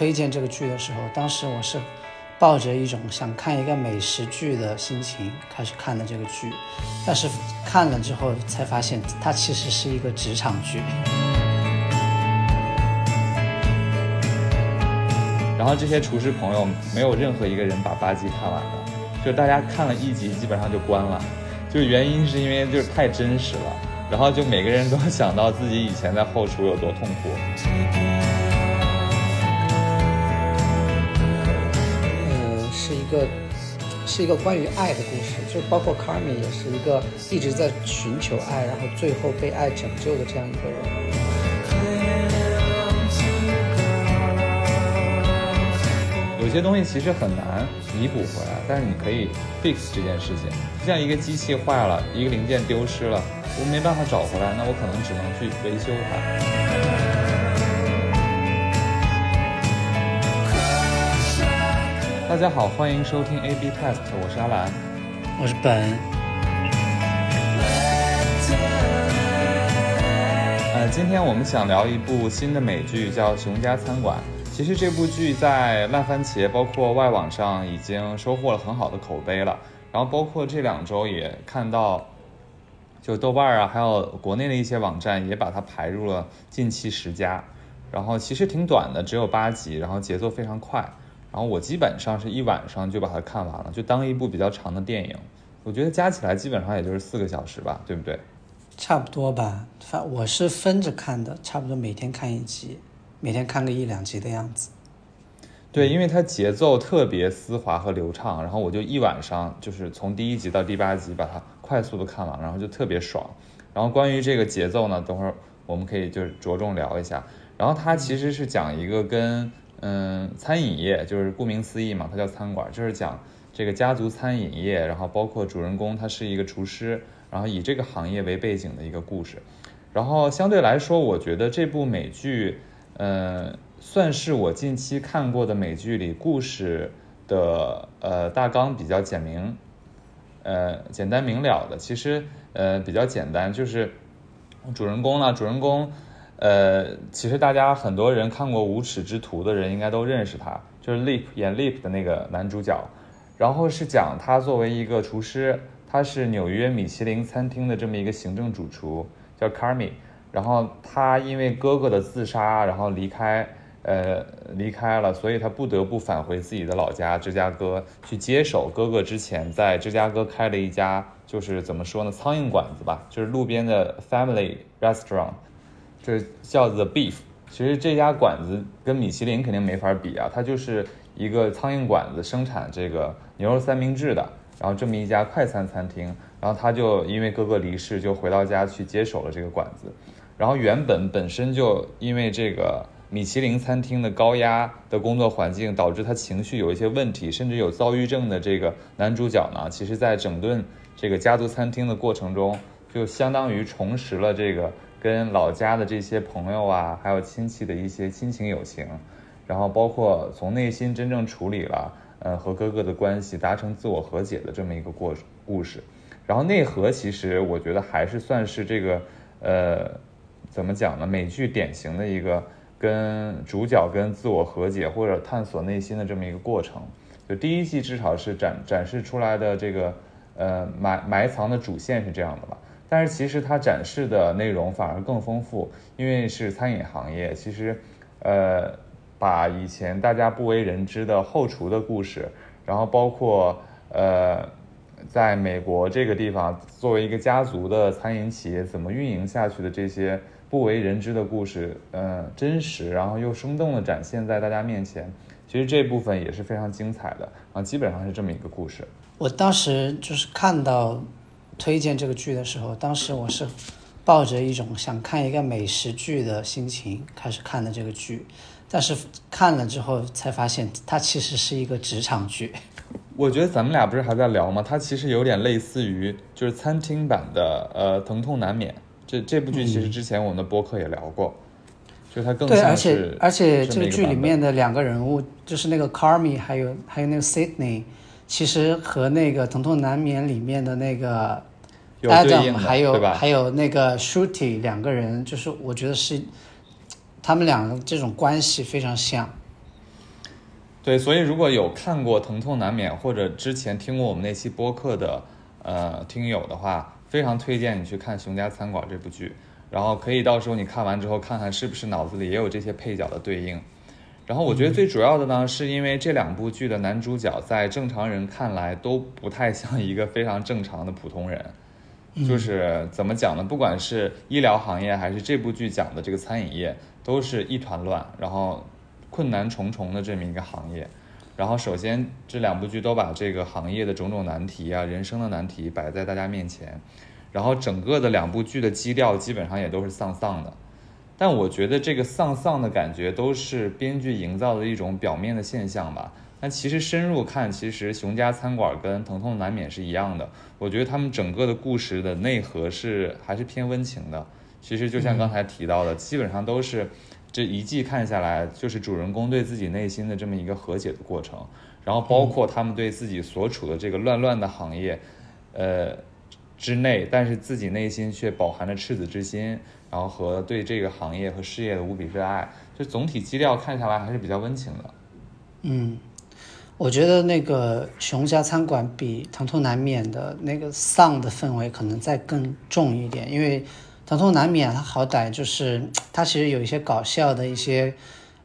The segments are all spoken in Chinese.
推荐这个剧的时候，当时我是抱着一种想看一个美食剧的心情开始看的这个剧，但是看了之后才发现，它其实是一个职场剧。然后这些厨师朋友没有任何一个人把八集看完的，就大家看了一集基本上就关了，就原因是因为就是太真实了，然后就每个人都想到自己以前在后厨有多痛苦。一个是一个关于爱的故事，就包括 Carmi 也是一个一直在寻求爱，然后最后被爱拯救的这样一个人。有些东西其实很难弥补回来，但是你可以 fix 这件事情。就像一个机器坏了，一个零件丢失了，我没办法找回来，那我可能只能去维修它。大家好，欢迎收听 A/B Test，我是阿兰，我是本。呃，今天我们想聊一部新的美剧，叫《熊家餐馆》。其实这部剧在烂番茄包括外网上已经收获了很好的口碑了，然后包括这两周也看到，就豆瓣啊，还有国内的一些网站也把它排入了近期十佳。然后其实挺短的，只有八集，然后节奏非常快。然后我基本上是一晚上就把它看完了，就当一部比较长的电影。我觉得加起来基本上也就是四个小时吧，对不对？差不多吧，反我是分着看的，差不多每天看一集。每天看个一两集的样子，对，因为它节奏特别丝滑和流畅，然后我就一晚上就是从第一集到第八集把它快速的看完，然后就特别爽。然后关于这个节奏呢，等会儿我们可以就是着重聊一下。然后它其实是讲一个跟嗯餐饮业，就是顾名思义嘛，它叫餐馆，就是讲这个家族餐饮业，然后包括主人公他是一个厨师，然后以这个行业为背景的一个故事。然后相对来说，我觉得这部美剧。嗯，算是我近期看过的美剧里故事的呃大纲比较简明，呃简单明了的。其实呃比较简单，就是主人公呢，主人公呃其实大家很多人看过《无耻之徒》的人应该都认识他，就是 Leap 演 Leap 的那个男主角。然后是讲他作为一个厨师，他是纽约米其林餐厅的这么一个行政主厨，叫 Carmy。然后他因为哥哥的自杀，然后离开，呃，离开了，所以他不得不返回自己的老家芝加哥去接手哥哥之前在芝加哥开了一家，就是怎么说呢，苍蝇馆子吧，就是路边的 family restaurant，这叫 The Beef。其实这家馆子跟米其林肯定没法比啊，它就是一个苍蝇馆子，生产这个牛肉三明治的，然后这么一家快餐餐厅。然后他就因为哥哥离世，就回到家去接手了这个馆子。然后原本本身就因为这个米其林餐厅的高压的工作环境，导致他情绪有一些问题，甚至有躁郁症的这个男主角呢，其实在整顿这个家族餐厅的过程中，就相当于重拾了这个跟老家的这些朋友啊，还有亲戚的一些亲情友情，然后包括从内心真正处理了，呃，和哥哥的关系，达成自我和解的这么一个过故事。然后内核其实我觉得还是算是这个，呃。怎么讲呢？美剧典型的一个跟主角跟自我和解或者探索内心的这么一个过程。就第一季至少是展展示出来的这个呃埋埋藏的主线是这样的吧。但是其实它展示的内容反而更丰富，因为是餐饮行业，其实呃把以前大家不为人知的后厨的故事，然后包括呃在美国这个地方作为一个家族的餐饮企业怎么运营下去的这些。不为人知的故事，嗯，真实，然后又生动的展现在大家面前。其实这部分也是非常精彩的啊，基本上是这么一个故事。我当时就是看到推荐这个剧的时候，当时我是抱着一种想看一个美食剧的心情开始看的这个剧，但是看了之后才发现，它其实是一个职场剧。我觉得咱们俩不是还在聊吗？它其实有点类似于就是餐厅版的呃《疼痛难免》。这这部剧其实之前我们的播客也聊过，就它更对，而且而且这个剧里面的两个人物，就是那个 Carmi 还有还有那个 Sydney，其实和那个《疼痛难免》里面的那个 Adam 还有还有那个 Shooty 两个人，就是我觉得是他们两个这种关系非常像。对，所以如果有看过《疼痛难免》或者之前听过我们那期播客的呃听友的话，非常推荐你去看《熊家餐馆》这部剧，然后可以到时候你看完之后看看是不是脑子里也有这些配角的对应。然后我觉得最主要的呢，是因为这两部剧的男主角在正常人看来都不太像一个非常正常的普通人，就是怎么讲呢？不管是医疗行业还是这部剧讲的这个餐饮业，都是一团乱，然后困难重重的这么一个行业。然后首先这两部剧都把这个行业的种种难题啊、人生的难题摆在大家面前，然后整个的两部剧的基调基本上也都是丧丧的。但我觉得这个丧丧的感觉都是编剧营造的一种表面的现象吧。那其实深入看，其实《熊家餐馆》跟《疼痛难免》是一样的。我觉得他们整个的故事的内核是还是偏温情的。其实就像刚才提到的，基本上都是这一季看下来，就是主人公对自己内心的这么一个和解的过程。然后包括他们对自己所处的这个乱乱的行业，呃之内，但是自己内心却饱含着赤子之心。然后和对这个行业和事业的无比热爱，就总体基调看下来还是比较温情的。嗯，我觉得那个熊家餐馆比《疼痛难免》的那个丧的氛围可能再更重一点，因为《疼痛难免》它好歹就是它其实有一些搞笑的一些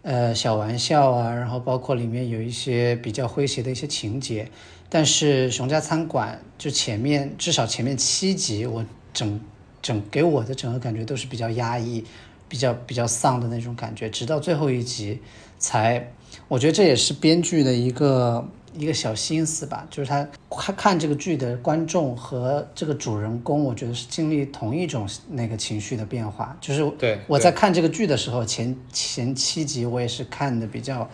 呃小玩笑啊，然后包括里面有一些比较诙谐的一些情节，但是熊家餐馆就前面至少前面七集我整。整给我的整个感觉都是比较压抑、比较比较丧的那种感觉，直到最后一集才，我觉得这也是编剧的一个一个小心思吧，就是他看看这个剧的观众和这个主人公，我觉得是经历同一种那个情绪的变化，就是对我在看这个剧的时候，前前七集我也是看的比较，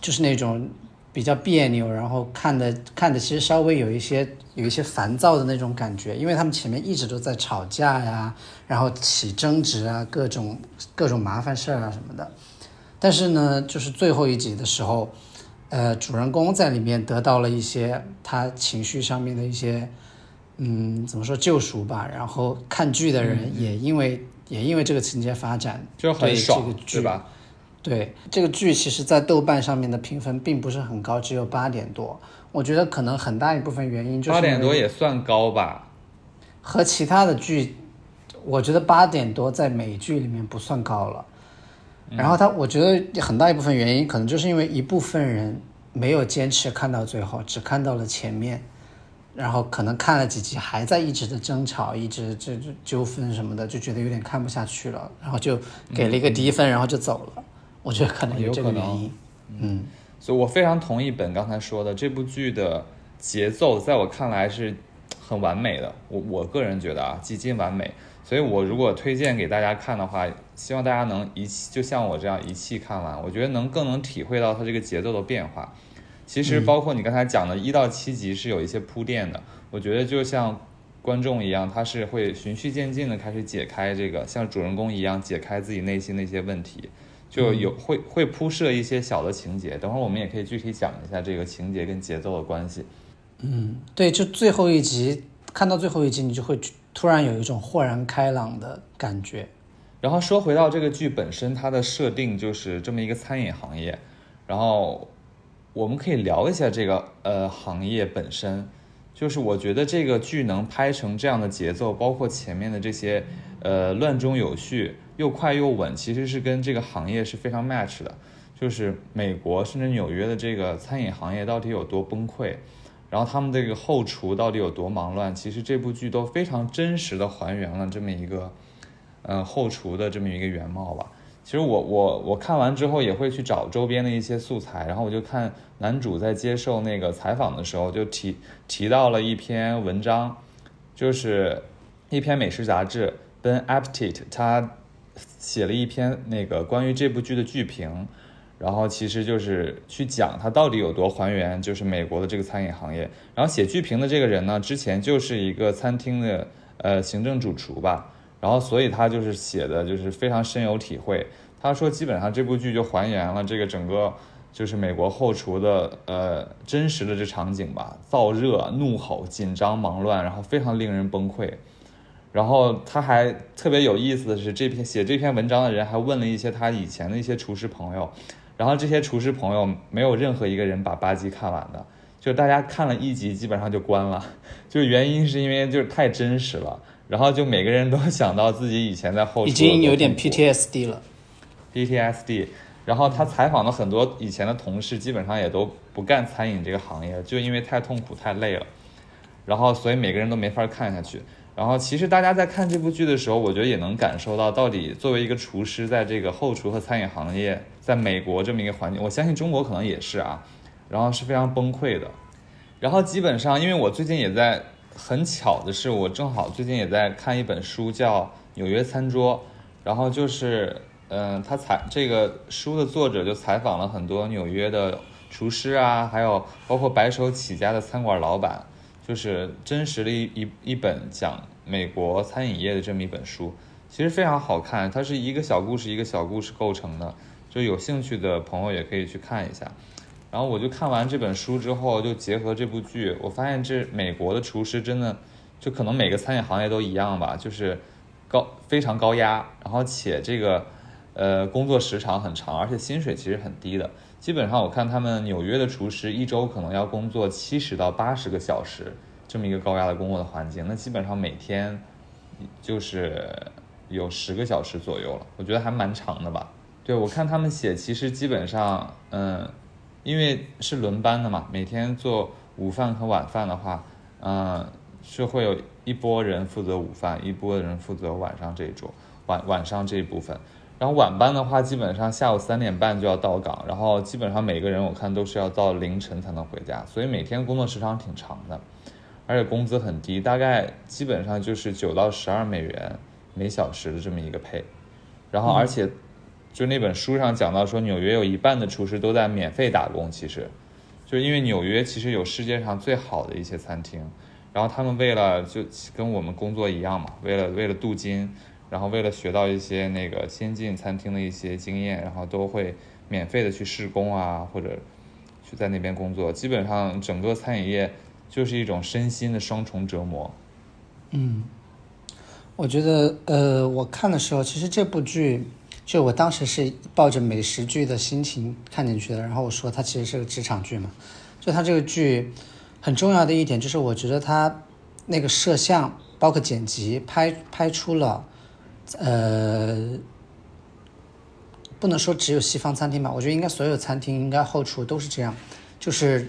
就是那种。比较别扭，然后看的看的其实稍微有一些有一些烦躁的那种感觉，因为他们前面一直都在吵架呀，然后起争执啊，各种各种麻烦事儿啊什么的。但是呢，就是最后一集的时候，呃，主人公在里面得到了一些他情绪上面的一些，嗯，怎么说救赎吧。然后看剧的人也因为也因为这个情节发展，就很爽，对吧？对这个剧，其实，在豆瓣上面的评分并不是很高，只有八点多。我觉得可能很大一部分原因就是八点多也算高吧。和其他的剧，我觉得八点多在美剧里面不算高了。然后他，我觉得很大一部分原因，可能就是因为一部分人没有坚持看到最后，只看到了前面，然后可能看了几集还在一直的争吵，一直这这纠纷什么的，就觉得有点看不下去了，然后就给了一个低分，然后就走了。我觉得可能有这个原因，嗯，所以我非常同意本刚才说的，这部剧的节奏在我看来是很完美的。我我个人觉得啊，几近完美。所以我如果推荐给大家看的话，希望大家能一气，就像我这样一气看完，我觉得能更能体会到它这个节奏的变化。其实包括你刚才讲的一到七集是有一些铺垫的，我觉得就像观众一样，他是会循序渐进的开始解开这个，像主人公一样解开自己内心的一些问题。就有会会铺设一些小的情节，等会儿我们也可以具体讲一下这个情节跟节奏的关系。嗯，对，就最后一集看到最后一集，你就会突然有一种豁然开朗的感觉。然后说回到这个剧本身，它的设定就是这么一个餐饮行业，然后我们可以聊一下这个呃行业本身。就是我觉得这个剧能拍成这样的节奏，包括前面的这些呃乱中有序。又快又稳，其实是跟这个行业是非常 match 的。就是美国甚至纽约的这个餐饮行业到底有多崩溃，然后他们这个后厨到底有多忙乱，其实这部剧都非常真实的还原了这么一个，呃，后厨的这么一个原貌吧。其实我我我看完之后也会去找周边的一些素材，然后我就看男主在接受那个采访的时候就提提到了一篇文章，就是一篇美食杂志《Ben Appetit》，他。写了一篇那个关于这部剧的剧评，然后其实就是去讲它到底有多还原，就是美国的这个餐饮行业。然后写剧评的这个人呢，之前就是一个餐厅的呃行政主厨吧，然后所以他就是写的就是非常深有体会。他说基本上这部剧就还原了这个整个就是美国后厨的呃真实的这场景吧，燥热、怒吼、紧张、忙乱，然后非常令人崩溃。然后他还特别有意思的是，这篇写这篇文章的人还问了一些他以前的一些厨师朋友，然后这些厨师朋友没有任何一个人把八集看完的，就大家看了一集基本上就关了，就原因是因为就是太真实了，然后就每个人都想到自己以前在后厨已经有点 PTSD 了。PTSD，然后他采访了很多以前的同事，基本上也都不干餐饮这个行业，就因为太痛苦太累了，然后所以每个人都没法看下去。然后其实大家在看这部剧的时候，我觉得也能感受到，到底作为一个厨师，在这个后厨和餐饮行业，在美国这么一个环境，我相信中国可能也是啊，然后是非常崩溃的。然后基本上，因为我最近也在，很巧的是，我正好最近也在看一本书，叫《纽约餐桌》，然后就是，嗯、他采这个书的作者就采访了很多纽约的厨师啊，还有包括白手起家的餐馆老板，就是真实的一一一本讲美国餐饮业的这么一本书，其实非常好看，它是一个小故事一个小故事构成的，就有兴趣的朋友也可以去看一下。然后我就看完这本书之后，就结合这部剧，我发现这美国的厨师真的，就可能每个餐饮行业都一样吧，就是高非常高压，然后且这个呃工作时长很长，而且薪水其实很低的。基本上我看他们纽约的厨师一周可能要工作七十到八十个小时，这么一个高压的工作的环境，那基本上每天就是有十个小时左右了，我觉得还蛮长的吧。对我看他们写，其实基本上，嗯，因为是轮班的嘛，每天做午饭和晚饭的话，嗯，是会有一波人负责午饭，一波人负责晚上这一桌晚晚上这一部分。然后晚班的话，基本上下午三点半就要到岗，然后基本上每个人我看都是要到凌晨才能回家，所以每天工作时长挺长的，而且工资很低，大概基本上就是九到十二美元每小时的这么一个配。然后而且就那本书上讲到说，纽约有一半的厨师都在免费打工，其实就是因为纽约其实有世界上最好的一些餐厅，然后他们为了就跟我们工作一样嘛，为了为了镀金。然后为了学到一些那个先进餐厅的一些经验，然后都会免费的去试工啊，或者去在那边工作。基本上整个餐饮业就是一种身心的双重折磨。嗯，我觉得呃，我看的时候，其实这部剧就我当时是抱着美食剧的心情看进去的。然后我说它其实是个职场剧嘛，就它这个剧很重要的一点就是，我觉得它那个摄像包括剪辑拍拍出了。呃，不能说只有西方餐厅吧，我觉得应该所有餐厅应该后厨都是这样，就是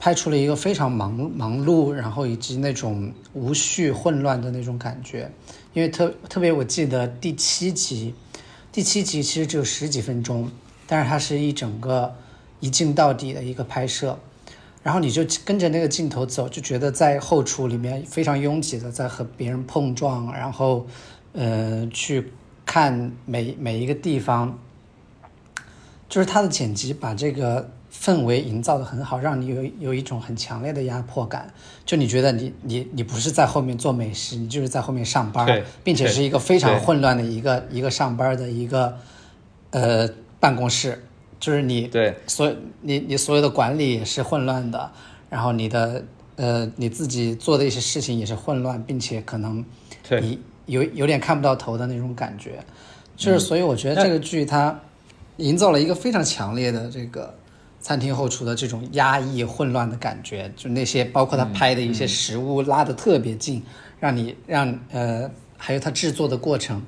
拍出了一个非常忙忙碌，然后以及那种无序混乱的那种感觉。因为特特别，我记得第七集，第七集其实只有十几分钟，但是它是一整个一镜到底的一个拍摄，然后你就跟着那个镜头走，就觉得在后厨里面非常拥挤的在和别人碰撞，然后。呃，去看每每一个地方，就是他的剪辑把这个氛围营造的很好，让你有有一种很强烈的压迫感。就你觉得你你你不是在后面做美食，你就是在后面上班，并且是一个非常混乱的一个一个上班的一个呃办公室，就是你对。所你你所有的管理也是混乱的，然后你的呃你自己做的一些事情也是混乱，并且可能你。有有点看不到头的那种感觉，就是所以我觉得这个剧它营造了一个非常强烈的这个餐厅后厨的这种压抑混乱的感觉，就那些包括他拍的一些食物拉得特别近，让你让呃还有他制作的过程，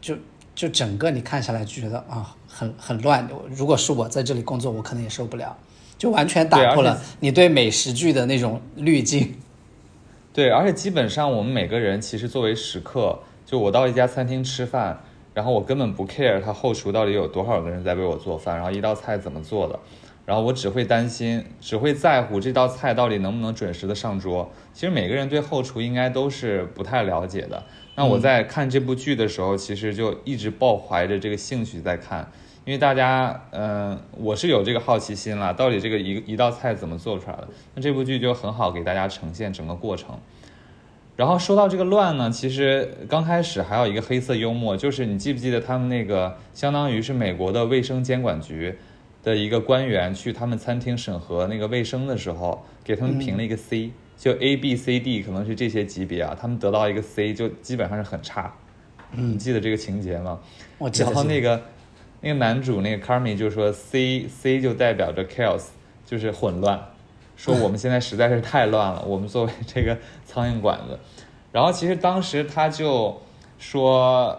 就就整个你看下来就觉得啊很很乱。如果是我在这里工作，我可能也受不了，就完全打破了你对美食剧的那种滤镜。对，而且基本上我们每个人其实作为食客，就我到一家餐厅吃饭，然后我根本不 care 他后厨到底有多少个人在为我做饭，然后一道菜怎么做的，然后我只会担心，只会在乎这道菜到底能不能准时的上桌。其实每个人对后厨应该都是不太了解的。那我在看这部剧的时候，其实就一直抱怀着这个兴趣在看，因为大家，嗯、我是有这个好奇心了，到底这个一一道菜怎么做出来的？那这部剧就很好给大家呈现整个过程。然后说到这个乱呢，其实刚开始还有一个黑色幽默，就是你记不记得他们那个相当于是美国的卫生监管局的一个官员去他们餐厅审核那个卫生的时候，给他们评了一个 C，、就 A B C D 可能是这些级别啊，他们得到一个 C 就基本上是很差。嗯你记得这个情节吗？我记得然后那个那个男主那个 Carmi 就说 C C 就代表着 chaos，就是混乱，说我们现在实在是太乱了，我们作为这个苍蝇馆子，然后其实当时他就说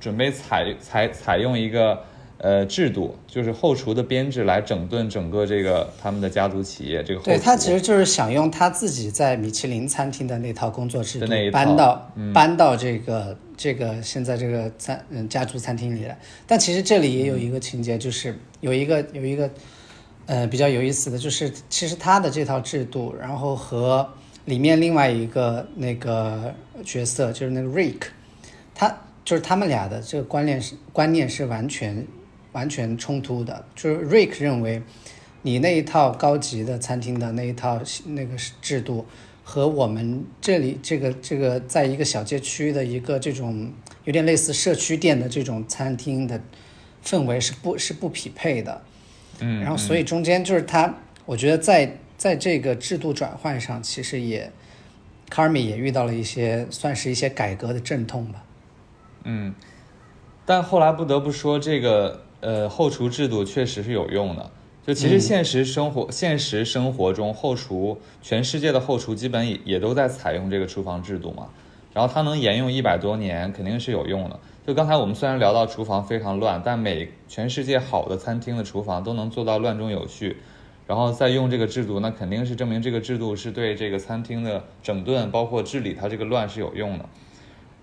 准备采采采用一个。呃，制度就是后厨的编制来整顿整个这个他们的家族企业。这个对他其实就是想用他自己在米其林餐厅的那套工作制度搬到搬到这个这个现在这个餐嗯家族餐厅里来。但其实这里也有一个情节，就是有一个有一个呃比较有意思的就是，其实他的这套制度，然后和里面另外一个那个角色就是那个 Rick，他就是他们俩的这个观念是观念是完全。完全冲突的，就是 Rick 认为，你那一套高级的餐厅的那一套那个制度，和我们这里这个这个在一个小街区的一个这种有点类似社区店的这种餐厅的氛围是不是不匹配的。嗯，然后所以中间就是他，我觉得在在这个制度转换上，其实也卡尔米也遇到了一些算是一些改革的阵痛吧。嗯，但后来不得不说这个。呃，后厨制度确实是有用的。就其实现实生活，现实生活中，后厨全世界的后厨基本也也都在采用这个厨房制度嘛。然后它能沿用一百多年，肯定是有用的。就刚才我们虽然聊到厨房非常乱，但每全世界好的餐厅的厨房都能做到乱中有序，然后再用这个制度，那肯定是证明这个制度是对这个餐厅的整顿，包括治理它这个乱是有用的。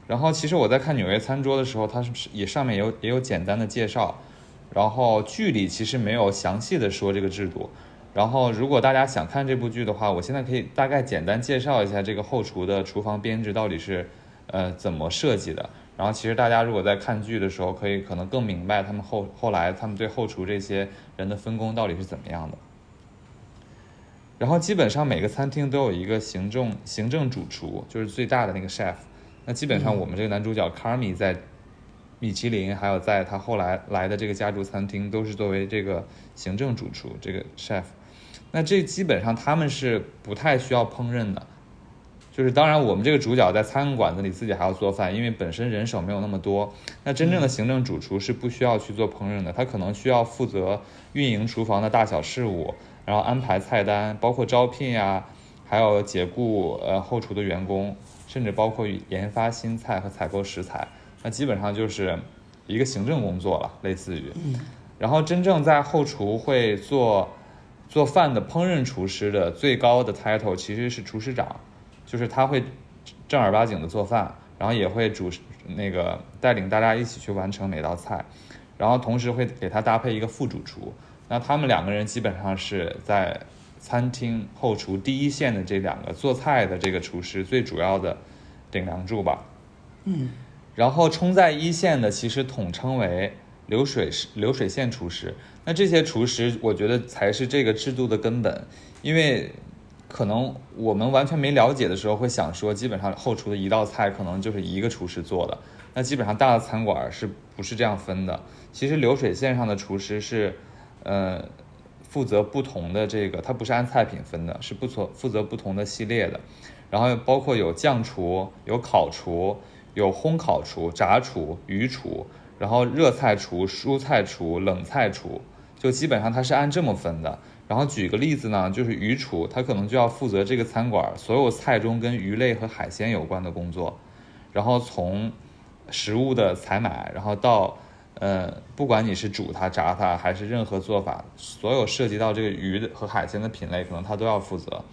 然后其实我在看纽约餐桌的时候，它是也上面有也有简单的介绍。然后剧里其实没有详细的说这个制度，然后如果大家想看这部剧的话，我现在可以大概简单介绍一下这个后厨的厨房编制到底是，呃怎么设计的。然后其实大家如果在看剧的时候，可以可能更明白他们后后来他们对后厨这些人的分工到底是怎么样的。然后基本上每个餐厅都有一个行政行政主厨，就是最大的那个 chef。那基本上我们这个男主角 Carmi 在。米其林，还有在他后来来的这个家族餐厅，都是作为这个行政主厨，这个 chef。那这基本上他们是不太需要烹饪的，就是当然我们这个主角在餐馆子里自己还要做饭，因为本身人手没有那么多。那真正的行政主厨是不需要去做烹饪的，他可能需要负责运营厨房的大小事务，然后安排菜单，包括招聘呀，还有解雇呃后厨的员工，甚至包括研发新菜和采购食材。那基本上就是一个行政工作了，类似于。然后真正在后厨会做做饭的烹饪厨师的最高的 title 其实是厨师长，就是他会正儿八经的做饭，然后也会主那个带领大家一起去完成每道菜，然后同时会给他搭配一个副主厨。那他们两个人基本上是在餐厅后厨第一线的这两个做菜的这个厨师最主要的顶梁柱吧。嗯。然后冲在一线的，其实统称为流水流水线厨师。那这些厨师，我觉得才是这个制度的根本。因为可能我们完全没了解的时候，会想说，基本上后厨的一道菜可能就是一个厨师做的。那基本上大的餐馆是不是这样分的？其实流水线上的厨师是，呃，负责不同的这个，他不是按菜品分的，是不错负责不同的系列的。然后包括有酱厨，有烤厨。有烘烤厨、炸厨、鱼厨，然后热菜厨、蔬菜厨、冷菜厨，就基本上它是按这么分的。然后举个例子呢，就是鱼厨，他可能就要负责这个餐馆所有菜中跟鱼类和海鲜有关的工作，然后从食物的采买，然后到呃，不管你是煮它、炸它还是任何做法，所有涉及到这个鱼的和海鲜的品类，可能他都要负责。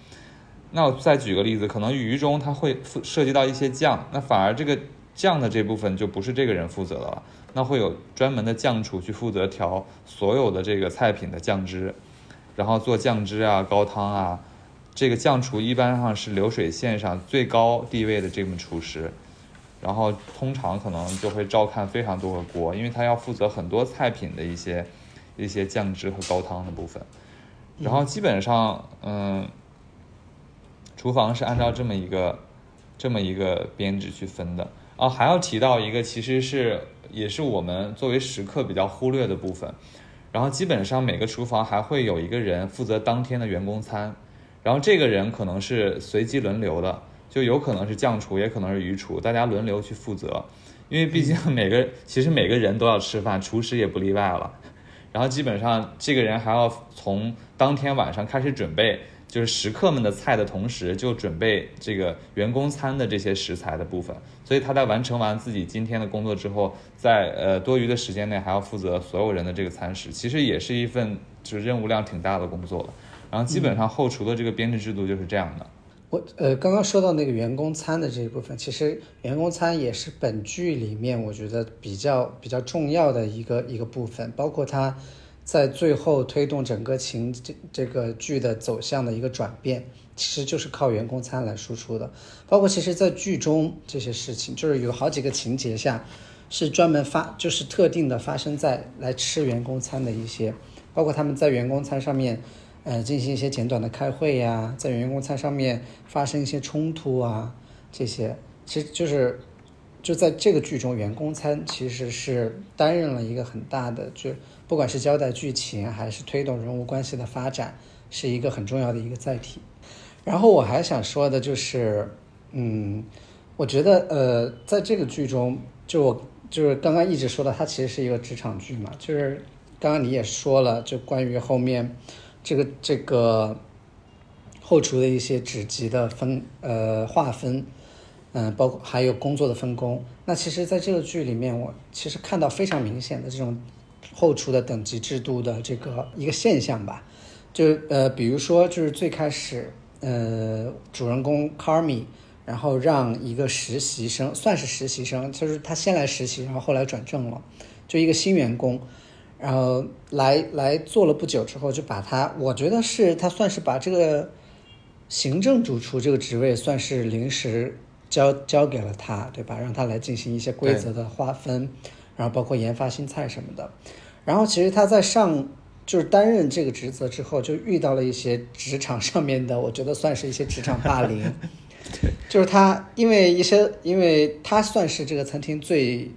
那我再举个例子，可能鱼中它会涉及到一些酱，那反而这个酱的这部分就不是这个人负责的了，那会有专门的酱厨去负责调所有的这个菜品的酱汁，然后做酱汁啊、高汤啊。这个酱厨一般上是流水线上最高地位的这么厨师，然后通常可能就会照看非常多个锅，因为他要负责很多菜品的一些一些酱汁和高汤的部分，然后基本上嗯。厨房是按照这么一个，这么一个编制去分的啊。还要提到一个，其实是也是我们作为食客比较忽略的部分。然后基本上每个厨房还会有一个人负责当天的员工餐，然后这个人可能是随机轮流的，就有可能是酱厨，也可能是鱼厨，大家轮流去负责。因为毕竟每个其实每个人都要吃饭，厨师也不例外了。然后基本上这个人还要从当天晚上开始准备，就是食客们的菜的同时，就准备这个员工餐的这些食材的部分。所以他在完成完自己今天的工作之后，在呃多余的时间内还要负责所有人的这个餐食，其实也是一份就是任务量挺大的工作了。然后基本上后厨的这个编制制度就是这样的。我呃刚刚说到那个员工餐的这一部分，其实员工餐也是本剧里面我觉得比较比较重要的一个一个部分，包括它在最后推动整个情这这个剧的走向的一个转变，其实就是靠员工餐来输出的。包括其实，在剧中这些事情，就是有好几个情节下是专门发，就是特定的发生在来吃员工餐的一些，包括他们在员工餐上面。呃，进行一些简短的开会呀，在员工餐上面发生一些冲突啊，这些其实就是就在这个剧中，员工餐其实是担任了一个很大的，就不管是交代剧情还是推动人物关系的发展，是一个很重要的一个载体。然后我还想说的就是，嗯，我觉得呃，在这个剧中，就我就是刚刚一直说的，它其实是一个职场剧嘛，就是刚刚你也说了，就关于后面。这个这个后厨的一些职级的分呃划分，嗯，包括还有工作的分工。那其实，在这个剧里面，我其实看到非常明显的这种后厨的等级制度的这个一个现象吧。就呃，比如说，就是最开始，呃，主人公 Carmy，然后让一个实习生，算是实习生，就是他先来实习，然后后来转正了，就一个新员工。然后来来做了不久之后，就把他，我觉得是他算是把这个行政主厨这个职位算是临时交交给了他，对吧？让他来进行一些规则的划分，然后包括研发新菜什么的。然后其实他在上就是担任这个职责之后，就遇到了一些职场上面的，我觉得算是一些职场霸凌。对，就是他因为一些，因为他算是这个餐厅最。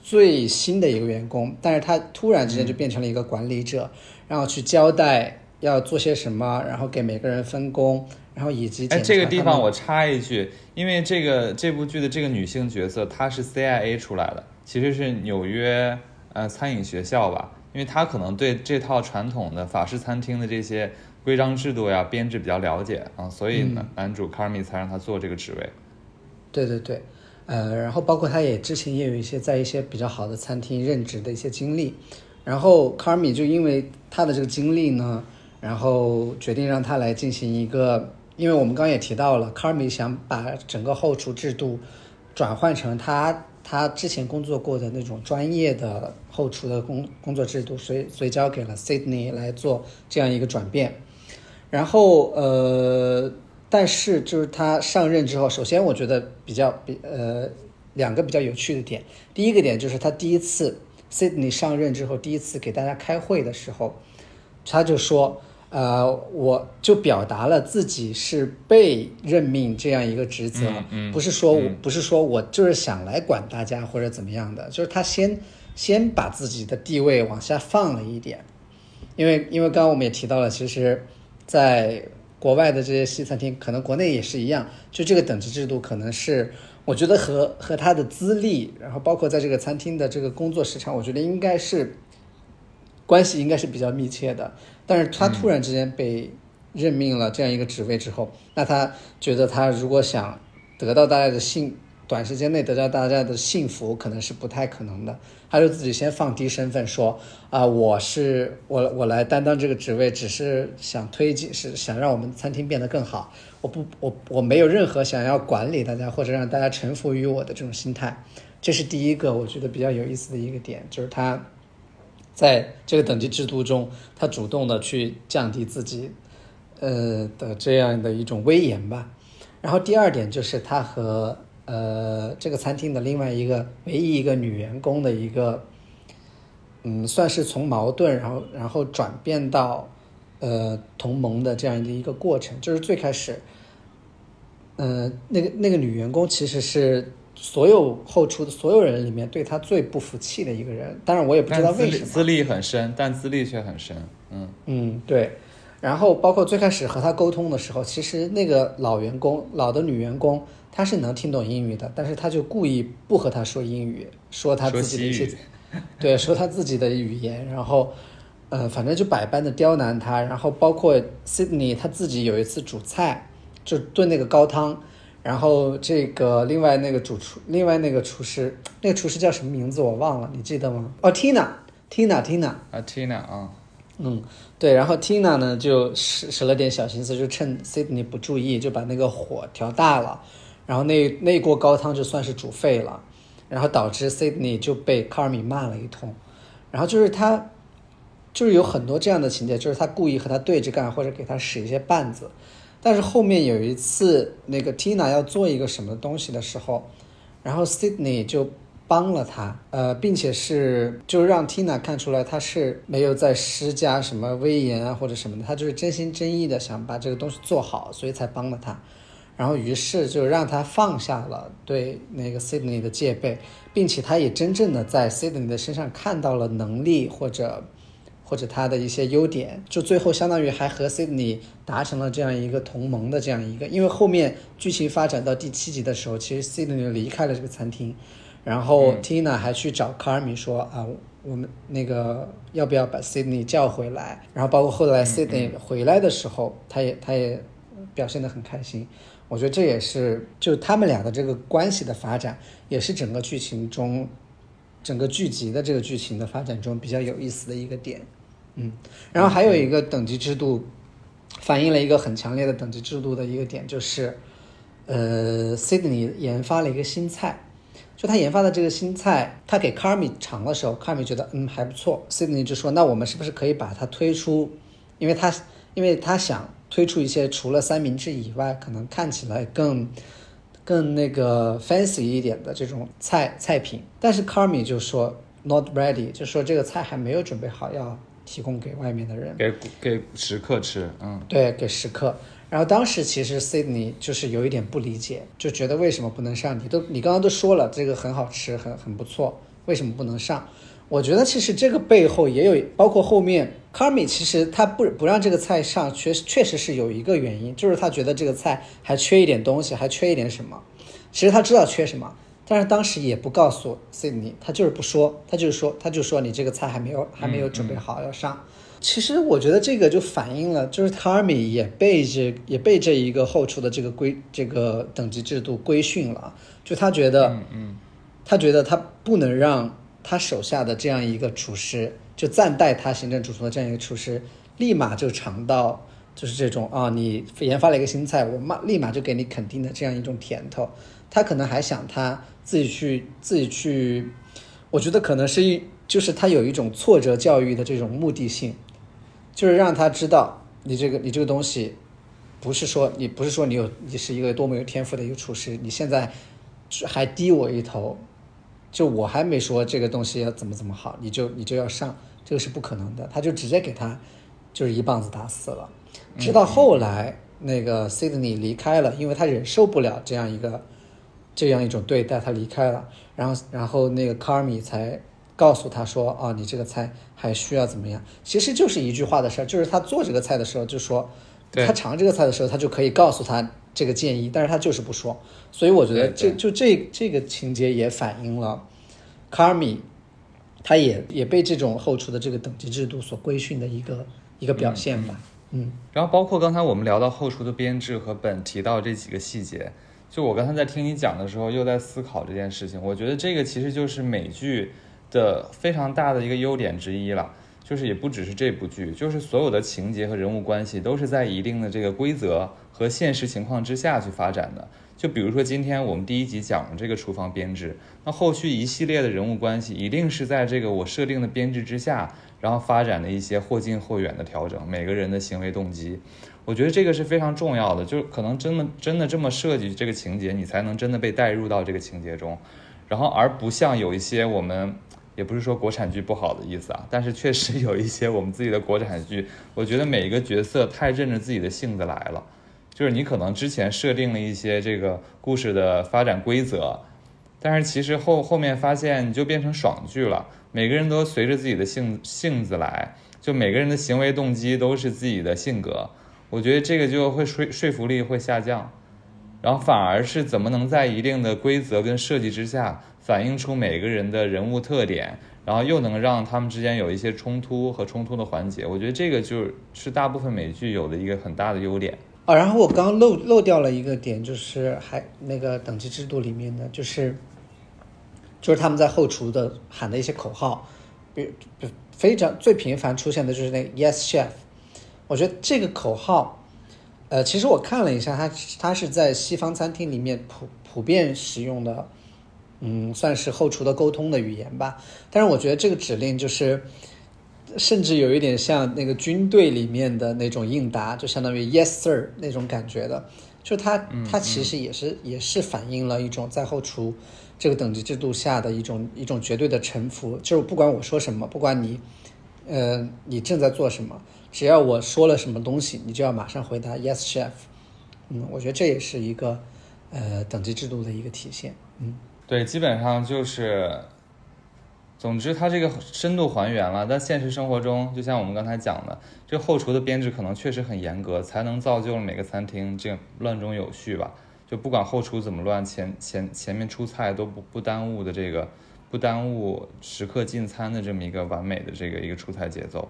最新的一个员工，但是他突然之间就变成了一个管理者，然后去交代要做些什么，然后给每个人分工，然后以及哎，这个地方我插一句，因为这个这部剧的这个女性角色她是 CIA 出来的，其实是纽约呃餐饮学校吧，因为他可能对这套传统的法式餐厅的这些规章制度呀、编制比较了解啊，所以呢，男主 Carmy 才让他做这个职位。对对对。呃，然后包括他也之前也有一些在一些比较好的餐厅任职的一些经历，然后卡米就因为他的这个经历呢，然后决定让他来进行一个，因为我们刚刚也提到了，卡米想把整个后厨制度转换成他他之前工作过的那种专业的后厨的工工作制度，所以所以交给了 Sydney 来做这样一个转变，然后呃。但是就是他上任之后，首先我觉得比较比呃两个比较有趣的点。第一个点就是他第一次 Sydney 上任之后，第一次给大家开会的时候，他就说，呃，我就表达了自己是被任命这样一个职责，不是说我不是说我就是想来管大家或者怎么样的，就是他先先把自己的地位往下放了一点，因为因为刚刚我们也提到了，其实，在国外的这些西餐厅，可能国内也是一样，就这个等级制度，可能是我觉得和和他的资历，然后包括在这个餐厅的这个工作时长，我觉得应该是关系应该是比较密切的。但是他突然之间被任命了这样一个职位之后，那他觉得他如果想得到大家的信。短时间内得到大家的幸福可能是不太可能的，他就自己先放低身份说啊，我是我我来担当这个职位，只是想推进，是想让我们餐厅变得更好。我不我我没有任何想要管理大家或者让大家臣服于我的这种心态。这是第一个我觉得比较有意思的一个点，就是他在这个等级制度中，他主动的去降低自己呃的这样的一种威严吧。然后第二点就是他和呃，这个餐厅的另外一个唯一一个女员工的一个，嗯，算是从矛盾，然后然后转变到呃同盟的这样的一个过程。就是最开始，呃，那个那个女员工其实是所有后厨的所有人里面对他最不服气的一个人。当然，我也不知道为什么。资历很深，但资历却很深。嗯嗯，对。然后包括最开始和他沟通的时候，其实那个老员工，老的女员工。她是能听懂英语的，但是她就故意不和他说英语，说他自己的一些，对，说他自己的语言，然后，呃，反正就百般的刁难他，然后包括 Sydney 他自己有一次煮菜，就炖那个高汤，然后这个另外那个主厨，另外那个厨师，那个厨师叫什么名字我忘了，你记得吗？哦，Tina，Tina，Tina，啊，Tina 啊。嗯，对，然后 Tina 呢就使使了点小心思，就趁 Sydney 不注意，就把那个火调大了，然后那那锅高汤就算是煮沸了，然后导致 Sydney 就被卡尔米骂了一通，然后就是他，就是有很多这样的情节，就是他故意和他对着干，或者给他使一些绊子，但是后面有一次那个 Tina 要做一个什么东西的时候，然后 Sydney 就。帮了他，呃，并且是就让 Tina 看出来他是没有在施加什么威严啊或者什么的，他就是真心真意的想把这个东西做好，所以才帮了他。然后于是就让他放下了对那个 Sydney 的戒备，并且他也真正的在 Sydney 的身上看到了能力或者或者他的一些优点，就最后相当于还和 Sydney 达成了这样一个同盟的这样一个，因为后面剧情发展到第七集的时候，其实 Sydney 离开了这个餐厅。然后 Tina 还去找 Carmi 说啊，我们那个要不要把 Sydney 叫回来？然后包括后来 Sydney 回来的时候，他也他也表现得很开心。我觉得这也是就他们俩的这个关系的发展，也是整个剧情中整个剧集的这个剧情的发展中比较有意思的一个点。嗯，然后还有一个等级制度，反映了一个很强烈的等级制度的一个点，就是呃，Sydney 研发了一个新菜。就他研发的这个新菜，他给卡米尝的时候，卡米觉得嗯还不错。Sydney 就说：“那我们是不是可以把它推出？因为他因为他想推出一些除了三明治以外，可能看起来更更那个 fancy 一点的这种菜菜品。但是卡米就说 not ready，就说这个菜还没有准备好要提供给外面的人，给给食客吃。嗯，对，给食客。”然后当时其实 Sydney 就是有一点不理解，就觉得为什么不能上？你都你刚刚都说了这个很好吃，很很不错，为什么不能上？我觉得其实这个背后也有，包括后面 Carmi 其实他不不让这个菜上，确确实是有一个原因，就是他觉得这个菜还缺一点东西，还缺一点什么。其实他知道缺什么，但是当时也不告诉 Sydney，他就是不说，他就是说，他就说你这个菜还没有还没有准备好要上。其实我觉得这个就反映了，就是 Carmi 也被这也被这一个后厨的这个规这个等级制度规训了，就他觉得，嗯，他觉得他不能让他手下的这样一个厨师，就暂代他行政主厨的这样一个厨师，立马就尝到就是这种啊，你研发了一个新菜，我马立马就给你肯定的这样一种甜头。他可能还想他自己去自己去，我觉得可能是一就是他有一种挫折教育的这种目的性。就是让他知道，你这个你这个东西，不是说你不是说你有你是一个多么有天赋的一个厨师，你现在还低我一头，就我还没说这个东西要怎么怎么好，你就你就要上，这个是不可能的。他就直接给他就是一棒子打死了。直到后来那个 Sydney 离开了，因为他忍受不了这样一个这样一种对待，他离开了。然后然后那个 Carmi 才。告诉他说：“哦，你这个菜还需要怎么样？其实就是一句话的事儿，就是他做这个菜的时候就说，他尝这个菜的时候，他就可以告诉他这个建议，但是他就是不说。所以我觉得这就这这个情节也反映了卡米，他也也被这种后厨的这个等级制度所规训的一个一个表现吧。嗯，然后包括刚才我们聊到后厨的编制和本提到这几个细节，就我刚才在听你讲的时候，又在思考这件事情。我觉得这个其实就是美剧。的非常大的一个优点之一了，就是也不只是这部剧，就是所有的情节和人物关系都是在一定的这个规则和现实情况之下去发展的。就比如说今天我们第一集讲的这个厨房编制，那后续一系列的人物关系一定是在这个我设定的编制之下，然后发展的一些或近或远的调整，每个人的行为动机，我觉得这个是非常重要的，就可能真的真的这么设计这个情节，你才能真的被带入到这个情节中，然后而不像有一些我们。也不是说国产剧不好的意思啊，但是确实有一些我们自己的国产剧，我觉得每一个角色太任着自己的性子来了，就是你可能之前设定了一些这个故事的发展规则，但是其实后后面发现你就变成爽剧了，每个人都随着自己的性性子来，就每个人的行为动机都是自己的性格，我觉得这个就会说说服力会下降，然后反而是怎么能在一定的规则跟设计之下，反映出每个人的人物特点，然后又能让他们之间有一些冲突和冲突的环节。我觉得这个就是大部分美剧有的一个很大的优点。啊，然后我刚刚漏漏掉了一个点，就是还那个等级制度里面的，就是就是他们在后厨的喊的一些口号，比比非常最频繁出现的就是那 Yes Chef。我觉得这个口号，呃，其实我看了一下，它它是在西方餐厅里面普普遍使用的，嗯，算是后厨的沟通的语言吧。但是我觉得这个指令就是。甚至有一点像那个军队里面的那种应答，就相当于 Yes sir 那种感觉的，就它它其实也是也是反映了一种在后厨这个等级制度下的一种一种绝对的臣服，就是不管我说什么，不管你呃你正在做什么，只要我说了什么东西，你就要马上回答 Yes chef。嗯，我觉得这也是一个呃等级制度的一个体现。嗯，对，基本上就是。总之，它这个深度还原了。但现实生活中，就像我们刚才讲的，这后厨的编制可能确实很严格，才能造就了每个餐厅这乱中有序吧。就不管后厨怎么乱，前前前面出菜都不不耽误的这个，不耽误食客进餐的这么一个完美的这个一个出菜节奏。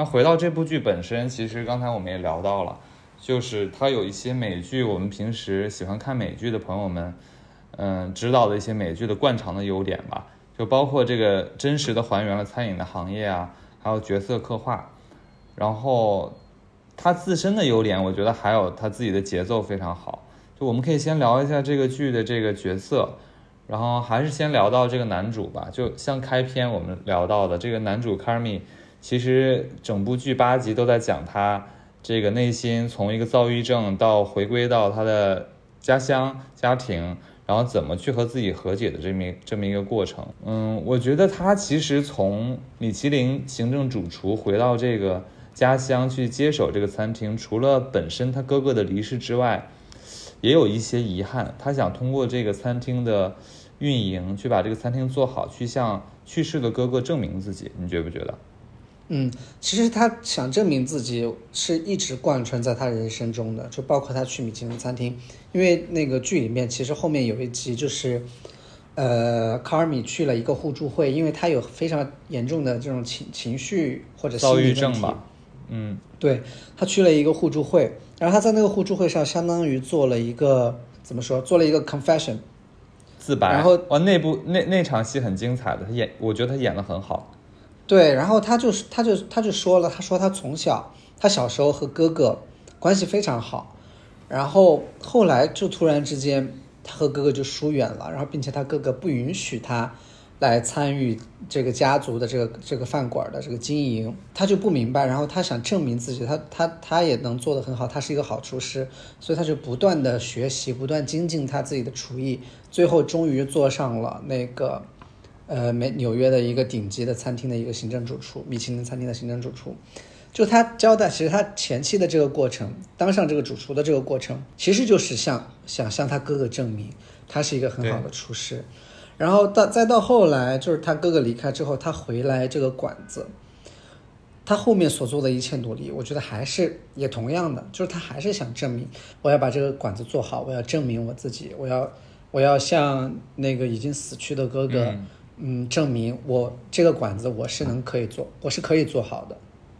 那回到这部剧本身，其实刚才我们也聊到了，就是它有一些美剧，我们平时喜欢看美剧的朋友们，嗯，知道的一些美剧的惯常的优点吧。就包括这个真实的还原了餐饮的行业啊，还有角色刻画，然后它自身的优点，我觉得还有它自己的节奏非常好。就我们可以先聊一下这个剧的这个角色，然后还是先聊到这个男主吧。就像开篇我们聊到的，这个男主 Carmy，其实整部剧八集都在讲他这个内心从一个躁郁症到回归到他的家乡家庭。然后怎么去和自己和解的这么这么一个过程，嗯，我觉得他其实从米其林行政主厨回到这个家乡去接手这个餐厅，除了本身他哥哥的离世之外，也有一些遗憾。他想通过这个餐厅的运营，去把这个餐厅做好，去向去世的哥哥证明自己。你觉不觉得？嗯，其实他想证明自己是一直贯穿在他人生中的，就包括他去米其林餐厅，因为那个剧里面其实后面有一集就是，呃，卡尔米去了一个互助会，因为他有非常严重的这种情情绪或者躁郁症吧，嗯，对他去了一个互助会，然后他在那个互助会上相当于做了一个怎么说，做了一个 confession 自白，然后哇，那部那那场戏很精彩的，他演，我觉得他演的很好。对，然后他就是，他就他就说了，他说他从小，他小时候和哥哥关系非常好，然后后来就突然之间，他和哥哥就疏远了，然后并且他哥哥不允许他来参与这个家族的这个这个饭馆的这个经营，他就不明白，然后他想证明自己，他他他也能做得很好，他是一个好厨师，所以他就不断的学习，不断精进他自己的厨艺，最后终于做上了那个。呃，美纽约的一个顶级的餐厅的一个行政主厨，米其林餐厅的行政主厨，就他交代，其实他前期的这个过程，当上这个主厨的这个过程，其实就是向想向他哥哥证明他是一个很好的厨师，然后到再到后来，就是他哥哥离开之后，他回来这个馆子，他后面所做的一切努力，我觉得还是也同样的，就是他还是想证明我要把这个馆子做好，我要证明我自己，我要我要向那个已经死去的哥哥。嗯，嗯证明我这个馆子我是能可以做，我是可以做好的。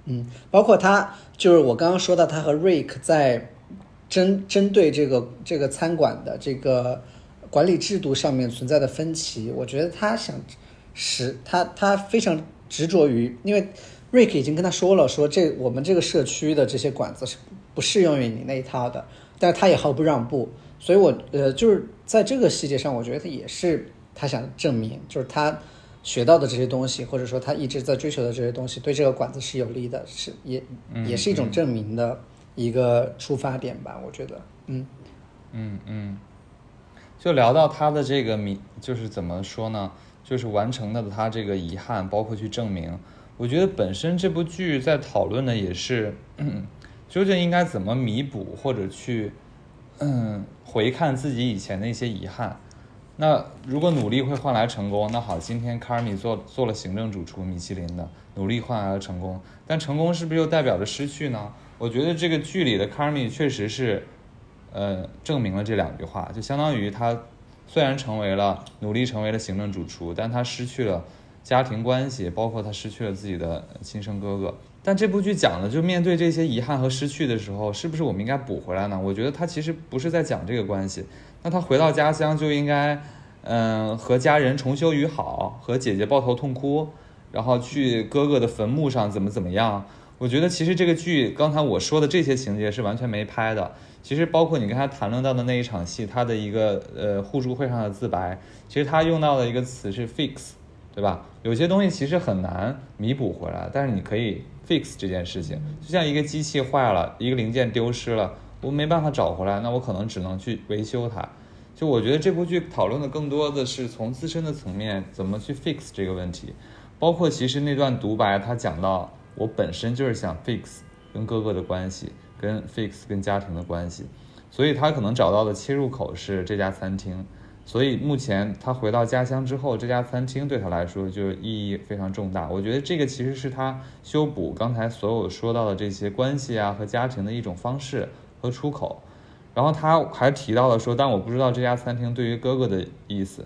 嗯，包括他就是我刚刚说到他和 Rik 在针针对这个这个餐馆的这个管理制度上面存在的分歧，我觉得他想使他他非常执着于，因为 Rik 已经跟他说了，说这我们这个社区的这些馆子是不适用于你那一套的，但是他也毫不让步，所以我呃就是在这个细节上，我觉得他也是。他想证明，就是他学到的这些东西，或者说他一直在追求的这些东西，对这个馆子是有利的，是也也是一种证明的一个出发点吧？我觉得，嗯嗯嗯，就聊到他的这个名，就是怎么说呢？就是完成的他这个遗憾，包括去证明。我觉得本身这部剧在讨论的也是，究竟应该怎么弥补，或者去嗯回看自己以前的一些遗憾。那如果努力会换来成功，那好，今天卡尔米做做了行政主厨，米其林的努力换来了成功，但成功是不是又代表着失去呢？我觉得这个剧里的卡尔米确实是，呃证明了这两句话，就相当于他虽然成为了努力成为了行政主厨，但他失去了家庭关系，包括他失去了自己的亲生哥哥。但这部剧讲的就面对这些遗憾和失去的时候，是不是我们应该补回来呢？我觉得他其实不是在讲这个关系。那他回到家乡就应该，嗯，和家人重修于好，和姐姐抱头痛哭，然后去哥哥的坟墓上怎么怎么样？我觉得其实这个剧刚才我说的这些情节是完全没拍的。其实包括你跟他谈论到的那一场戏，他的一个呃互助会上的自白，其实他用到的一个词是 fix，对吧？有些东西其实很难弥补回来，但是你可以。fix 这件事情，就像一个机器坏了，一个零件丢失了，我没办法找回来，那我可能只能去维修它。就我觉得这部剧讨论的更多的是从自身的层面怎么去 fix 这个问题，包括其实那段独白，他讲到我本身就是想 fix 跟哥哥的关系，跟 fix 跟家庭的关系，所以他可能找到的切入口是这家餐厅。所以目前他回到家乡之后，这家餐厅对他来说就意义非常重大。我觉得这个其实是他修补刚才所有说到的这些关系啊和家庭的一种方式和出口。然后他还提到了说，但我不知道这家餐厅对于哥哥的意思。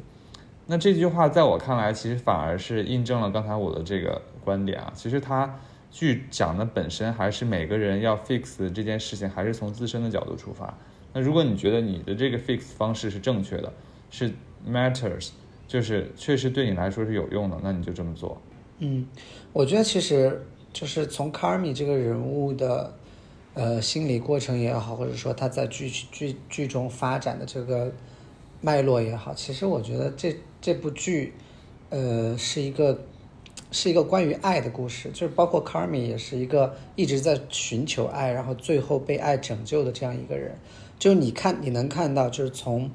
那这句话在我看来，其实反而是印证了刚才我的这个观点啊。其实他剧讲的本身还是每个人要 fix 这件事情，还是从自身的角度出发。那如果你觉得你的这个 fix 方式是正确的，是 matters，就是确实对你来说是有用的，那你就这么做。嗯，我觉得其实就是从 Carmi 这个人物的呃心理过程也好，或者说他在剧剧剧中发展的这个脉络也好，其实我觉得这这部剧呃是一个是一个关于爱的故事，就是包括 Carmi 也是一个一直在寻求爱，然后最后被爱拯救的这样一个人。就你看你能看到，就是从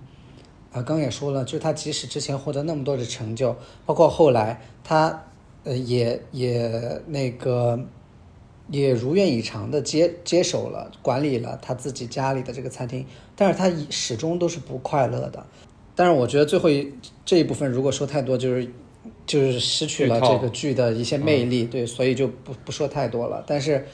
啊，刚也说了，就是他即使之前获得那么多的成就，包括后来他，呃，也也那个，也如愿以偿的接接手了管理了他自己家里的这个餐厅，但是他始终都是不快乐的。但是我觉得最后一这一部分如果说太多，就是就是失去了这个剧的一些魅力，对，所以就不不说太多了。但是。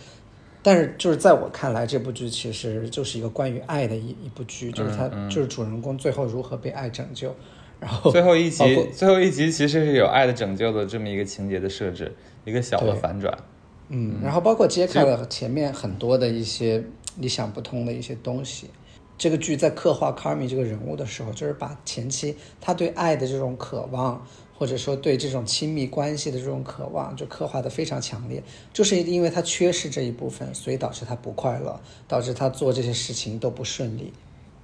但是，就是在我看来，这部剧其实就是一个关于爱的一一部剧，就是他就是主人公最后如何被爱拯救，然后最后一集最后一集其实是有爱的拯救的这么一个情节的设置，一个小的反转。嗯，然后包括揭开了前面很多的一些你想不通的一些东西。这个剧在刻画 Carmi 这个人物的时候，就是把前期他对爱的这种渴望。或者说对这种亲密关系的这种渴望，就刻画的非常强烈，就是因为他缺失这一部分，所以导致他不快乐，导致他做这些事情都不顺利。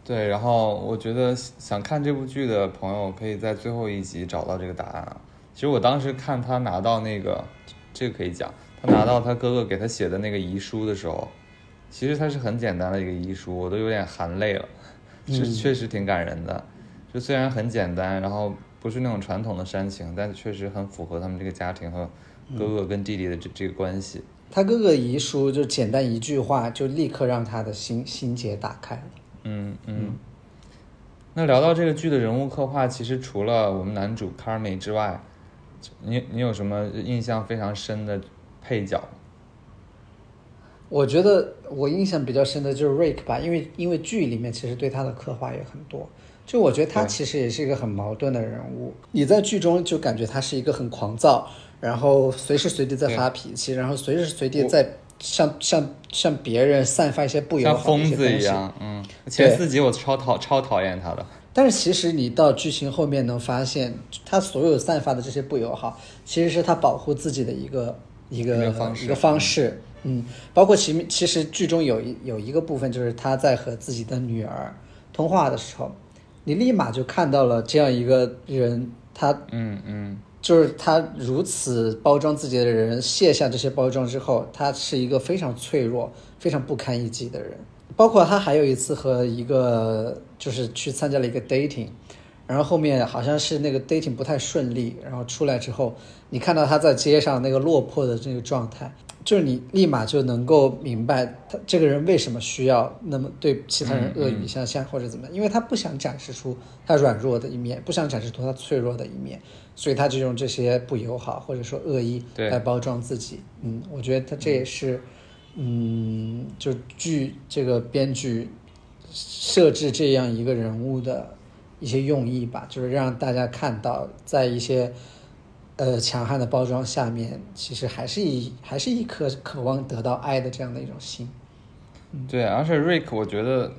对，然后我觉得想看这部剧的朋友，可以在最后一集找到这个答案啊。其实我当时看他拿到那个，这个可以讲，他拿到他哥哥给他写的那个遗书的时候，其实他是很简单的一个遗书，我都有点含泪了，是确实挺感人的。就虽然很简单，然后。不是那种传统的煽情，但是确实很符合他们这个家庭和哥哥跟弟弟的这这个关系。他哥哥遗书就简单一句话，就立刻让他的心心结打开了。嗯嗯。那聊到这个剧的人物刻画，其实除了我们男主 Carmi 之外，你你有什么印象非常深的配角？我觉得我印象比较深的就是 Rick 吧，因为因为剧里面其实对他的刻画也很多。就我觉得他其实也是一个很矛盾的人物。你在剧中就感觉他是一个很狂躁，然后随时随地在发脾气，然后随时随地在向向向别人散发一些不友好的像疯子一样，嗯。前四集我超讨超讨厌他的。但是其实你到剧情后面能发现，他所有散发的这些不友好，其实是他保护自己的一个一个方一个方式。嗯，包括其其实剧中有一有一个部分，就是他在和自己的女儿通话的时候。你立马就看到了这样一个人，他嗯嗯，就是他如此包装自己的人，卸下这些包装之后，他是一个非常脆弱、非常不堪一击的人。包括他还有一次和一个就是去参加了一个 dating，然后后面好像是那个 dating 不太顺利，然后出来之后，你看到他在街上那个落魄的这个状态。就是你立马就能够明白他这个人为什么需要那么对其他人恶语相向或者怎么样，因为他不想展示出他软弱的一面，不想展示出他脆弱的一面，所以他就用这些不友好或者说恶意来包装自己。嗯，我觉得他这也是，嗯，就剧这个编剧设置这样一个人物的一些用意吧，就是让大家看到，在一些呃强悍的包装下面，其实还是一还是一颗渴望得到爱的这样的一种心。对，而且 Rick 我觉得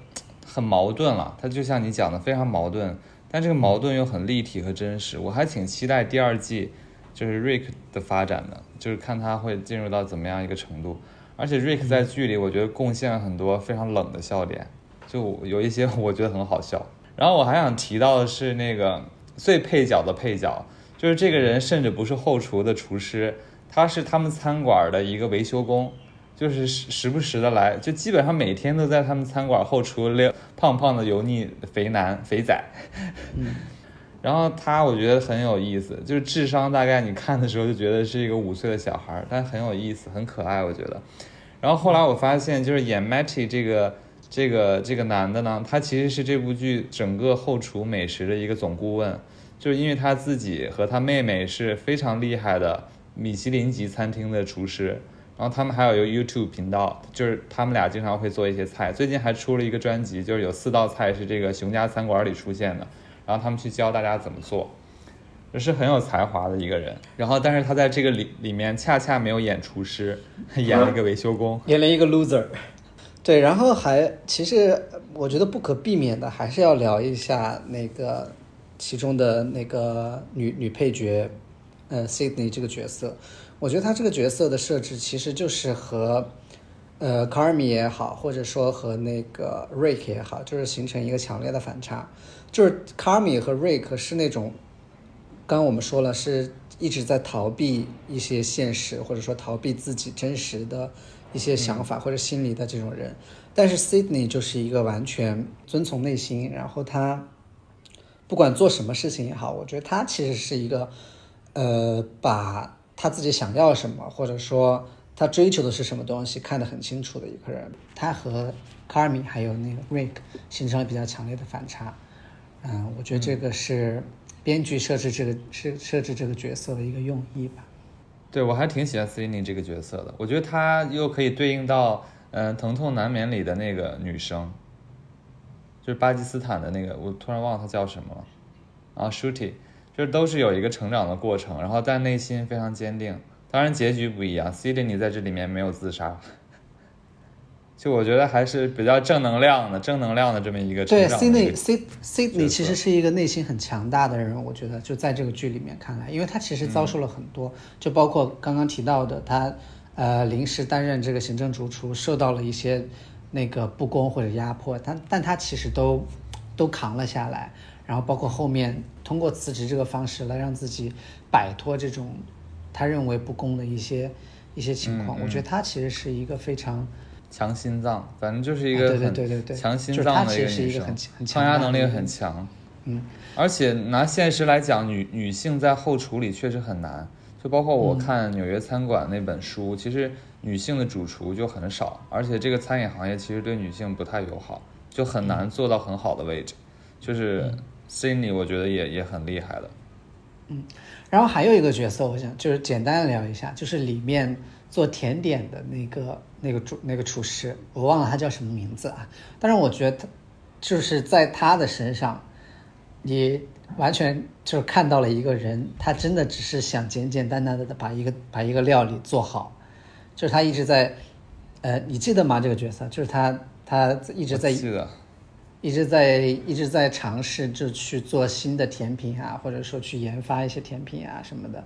很矛盾了，他就像你讲的非常矛盾，但这个矛盾又很立体和真实，我还挺期待第二季就是 Rick 的发展的，就是看他会进入到怎么样一个程度。而且 Rick 在剧里我觉得贡献了很多非常冷的笑点，就有一些我觉得很好笑。然后我还想提到的是那个最配角的配角，就是这个人甚至不是后厨的厨师，他是他们餐馆的一个维修工。就是时时不时的来，就基本上每天都在他们餐馆后厨溜胖胖的油腻肥男肥仔。嗯，然后他我觉得很有意思，就是智商大概你看的时候就觉得是一个五岁的小孩，但很有意思，很可爱，我觉得。然后后来我发现，就是演 Matty 这个这个这个男的呢，他其实是这部剧整个后厨美食的一个总顾问，就是因为他自己和他妹妹是非常厉害的米其林级餐厅的厨师。然后他们还有一个 YouTube 频道，就是他们俩经常会做一些菜。最近还出了一个专辑，就是有四道菜是这个熊家餐馆里出现的，然后他们去教大家怎么做，是很有才华的一个人。然后，但是他在这个里里面恰恰没有演厨师，演了一个维修工，演了一个 loser。对，然后还其实我觉得不可避免的还是要聊一下那个其中的那个女女配角，呃，Sydney 这个角色。我觉得她这个角色的设置其实就是和，呃 c a r m y 也好，或者说和那个 Rick 也好，就是形成一个强烈的反差。就是 c a r m y 和 Rick 是那种，刚刚我们说了，是一直在逃避一些现实，或者说逃避自己真实的一些想法或者心理的这种人。但是 Sydney 就是一个完全遵从内心，然后他不管做什么事情也好，我觉得他其实是一个，呃，把。他自己想要什么，或者说他追求的是什么东西，看得很清楚的一个人。他和卡尔米还有那个 Rick 形成了比较强烈的反差。嗯，我觉得这个是编剧设置这个设设置这个角色的一个用意吧。对，我还挺喜欢 c i n 这个角色的。我觉得她又可以对应到嗯《疼痛难眠》里的那个女生，就是巴基斯坦的那个，我突然忘了她叫什么了。啊，Shooty。就是都是有一个成长的过程，然后但内心非常坚定。当然结局不一样 c i d n 在这里面没有自杀，就我觉得还是比较正能量的，正能量的这么一个成长。对 Sydney Sid Sydney 其实是一个内心很强大的人，我觉得就在这个剧里面看来，因为他其实遭受了很多，就包括刚刚提到的他呃临时担任这个行政主厨，受到了一些那个不公或者压迫，但但他其实都都扛了下来。然后包括后面通过辞职这个方式来让自己摆脱这种他认为不公的一些一些情况，我觉得他其实是一个非常强心脏，反正就是一个对对对对强心脏的一个女生，抗压能力很强。嗯，而且拿现实来讲，女女性在后厨里确实很难。就包括我看《纽约餐馆》那本书，其实女性的主厨就很少，而且这个餐饮行业其实对女性不太友好，就很难做到很好的位置，就是。Cindy 我觉得也也很厉害的，嗯，然后还有一个角色，我想就是简单的聊一下，就是里面做甜点的那个那个主那个厨师，我忘了他叫什么名字啊。但是我觉得他就是在他的身上，你完全就是看到了一个人，他真的只是想简简单单的把一个把一个料理做好，就是他一直在，呃，你记得吗？这个角色就是他他一直在。一直在一直在尝试，就去做新的甜品啊，或者说去研发一些甜品啊什么的，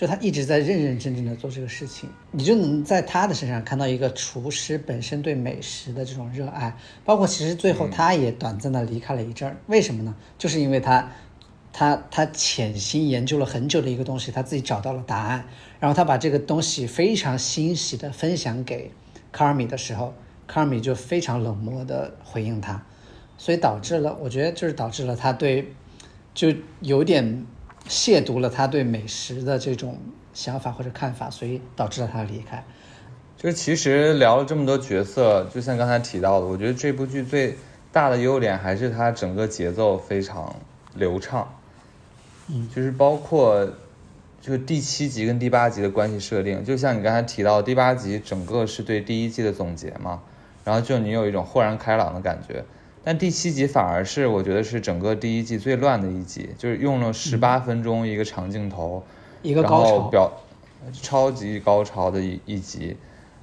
就他一直在认认真真的做这个事情，你就能在他的身上看到一个厨师本身对美食的这种热爱，包括其实最后他也短暂的离开了一阵儿，为什么呢？就是因为他他他潜心研究了很久的一个东西，他自己找到了答案，然后他把这个东西非常欣喜的分享给卡尔米的时候，卡尔米就非常冷漠的回应他。所以导致了，我觉得就是导致了他对，就有点亵渎了他对美食的这种想法或者看法，所以导致了他离开。就是其实聊了这么多角色，就像刚才提到的，我觉得这部剧最大的优点还是它整个节奏非常流畅。嗯，就是包括就第七集跟第八集的关系设定，就像你刚才提到，第八集整个是对第一季的总结嘛，然后就你有一种豁然开朗的感觉。但第七集反而是我觉得是整个第一季最乱的一集，就是用了十八分钟一个长镜头，一个然高潮，后表超级高潮的一一集，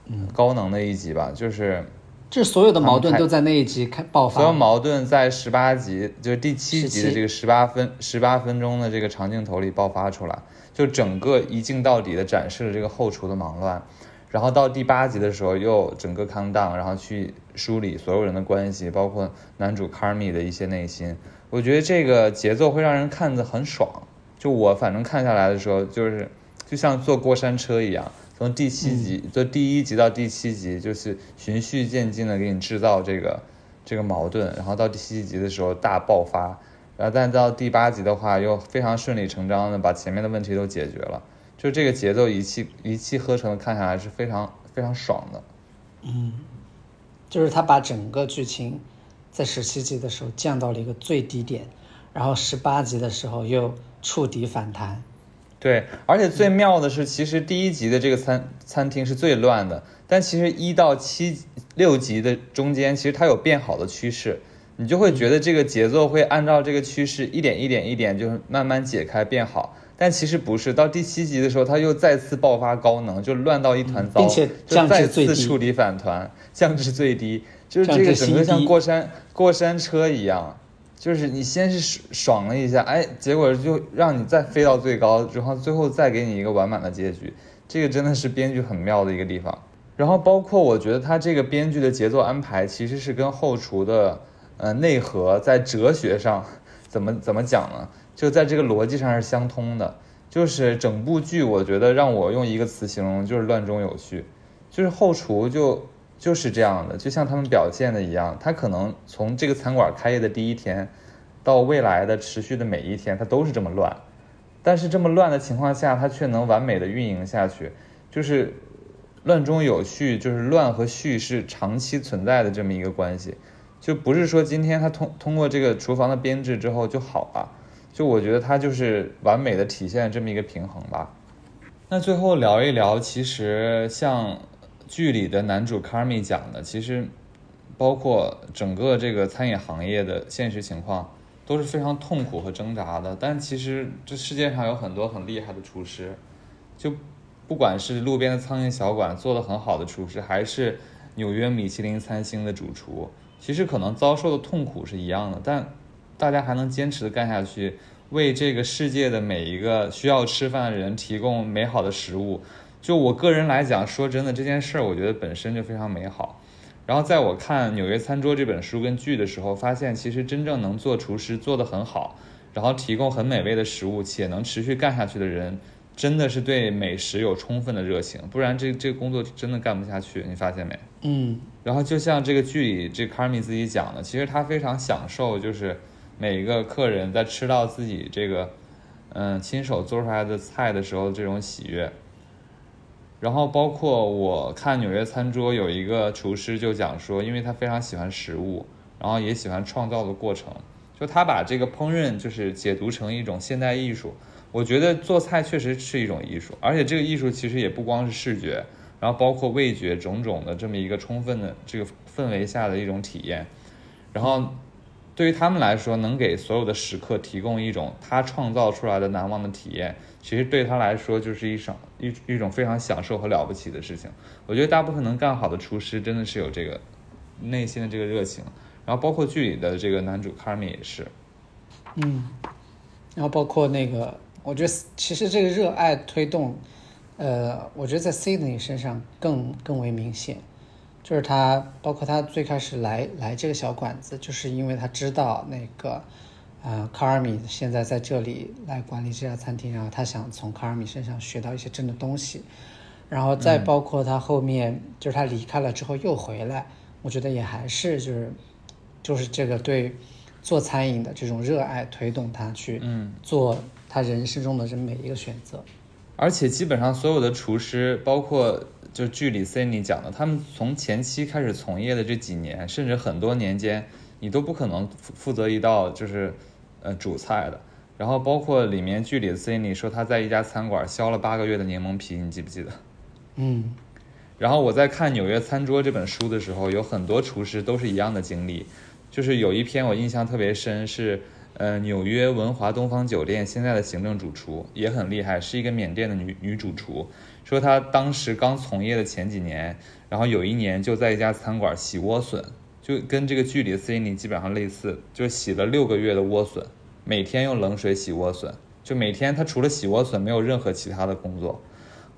嗯，高能的一集吧，就是这所有的矛盾都在那一集开爆发所有。矛盾在十八集，就是第七集的这个十八分十八分钟的这个长镜头里爆发出来，就整个一镜到底的展示了这个后厨的忙乱，然后到第八集的时候又整个 calm down，然后去梳理所有人的关系，包括男主 Carmi 的一些内心。我觉得这个节奏会让人看得很爽，就我反正看下来的时候，就是就像坐过山车一样，从第七集、就第一集到第七集，就是循序渐进的给你制造这个这个矛盾，然后到第七集的时候大爆发，然后但到第八集的话又非常顺理成章的把前面的问题都解决了，就这个节奏一气一气呵成的看下来是非常非常爽的。嗯就是他把整个剧情在十七集的时候降到了一个最低点，然后十八集的时候又触底反弹。对，而且最妙的是，其实第一集的这个餐餐厅是最乱的，但其实一到七六集的中间，其实它有变好的趋势，你就会觉得这个节奏会按照这个趋势一点一点一点就是慢慢解开变好。但其实不是，到第七集的时候，他又再次爆发高能，就乱到一团糟，并且就再次处理反团，降至最低，就是这个整个像过山过山车一样，就是你先是爽爽了一下，哎，结果就让你再飞到最高，然后最后再给你一个完满的结局，这个真的是编剧很妙的一个地方。然后包括我觉得他这个编剧的节奏安排，其实是跟后厨的呃内核在哲学上怎么怎么讲呢？就在这个逻辑上是相通的。就是整部剧，我觉得让我用一个词形容，就是乱中有序。就是后厨就就是这样的，就像他们表现的一样，他可能从这个餐馆开业的第一天，到未来的持续的每一天，他都是这么乱。但是这么乱的情况下，它却能完美的运营下去，就是乱中有序，就是乱和序是长期存在的这么一个关系，就不是说今天他通通过这个厨房的编制之后就好了，就我觉得它就是完美的体现这么一个平衡吧。那最后聊一聊，其实像剧里的男主 Carmi 讲的，其实包括整个这个餐饮行业的现实情况，都是非常痛苦和挣扎的。但其实这世界上有很多很厉害的厨师，就不管是路边的苍蝇小馆做的很好的厨师，还是纽约米其林三星的主厨，其实可能遭受的痛苦是一样的，但大家还能坚持的干下去，为这个世界的每一个需要吃饭的人提供美好的食物。就我个人来讲，说真的，这件事儿我觉得本身就非常美好。然后在我看《纽约餐桌》这本书跟剧的时候，发现其实真正能做厨师做得很好，然后提供很美味的食物且能持续干下去的人，真的是对美食有充分的热情，不然这这个工作真的干不下去。你发现没？嗯，然后就像这个剧里这 Carmi 自己讲的，其实他非常享受，就是每一个客人在吃到自己这个嗯亲手做出来的菜的时候这种喜悦。然后包括我看纽约餐桌有一个厨师就讲说，因为他非常喜欢食物，然后也喜欢创造的过程，就他把这个烹饪就是解读成一种现代艺术。我觉得做菜确实是一种艺术，而且这个艺术其实也不光是视觉，然后包括味觉种种的这么一个充分的这个氛围下的一种体验。然后对于他们来说，能给所有的食客提供一种他创造出来的难忘的体验，其实对他来说就是一种一一种非常享受和了不起的事情。我觉得大部分能干好的厨师真的是有这个内心的这个热情，然后包括剧里的这个男主卡米也是。嗯，然后包括那个，我觉得其实这个热爱推动，呃，我觉得在 Sydney 身上更更为明显，就是他包括他最开始来来这个小馆子，就是因为他知道那个，呃，卡尔米现在在这里来管理这家餐厅，然后他想从卡尔米身上学到一些真的东西，然后再包括他后面、就是他离开了之后又回来，我觉得也还是就是就是这个对做餐饮的这种热爱推动他去嗯。做他人生中的这每一个选择。而且基本上所有的厨师，包括就剧里 Cindy 讲的，他们从前期开始从业的这几年，甚至很多年间，你都不可能负负责一道就是呃主菜的。然后包括里面剧里的 Cindy 说他在一家餐馆削了八个月的柠檬皮，你记不记得？嗯然后我在看《纽约餐桌》这本书的时候，有很多厨师都是一样的经历，就是有一篇我印象特别深，是呃纽约文华东方酒店现在的行政主厨也很厉害，是一个缅甸的女女主厨，说她当时刚从业的前几年，然后有一年就在一家餐馆洗莴笋，就跟这个剧里的 Cindy 基本上类似，就洗了六个月的莴笋，每天用冷水洗莴笋，就每天她除了洗莴笋没有任何其他的工作。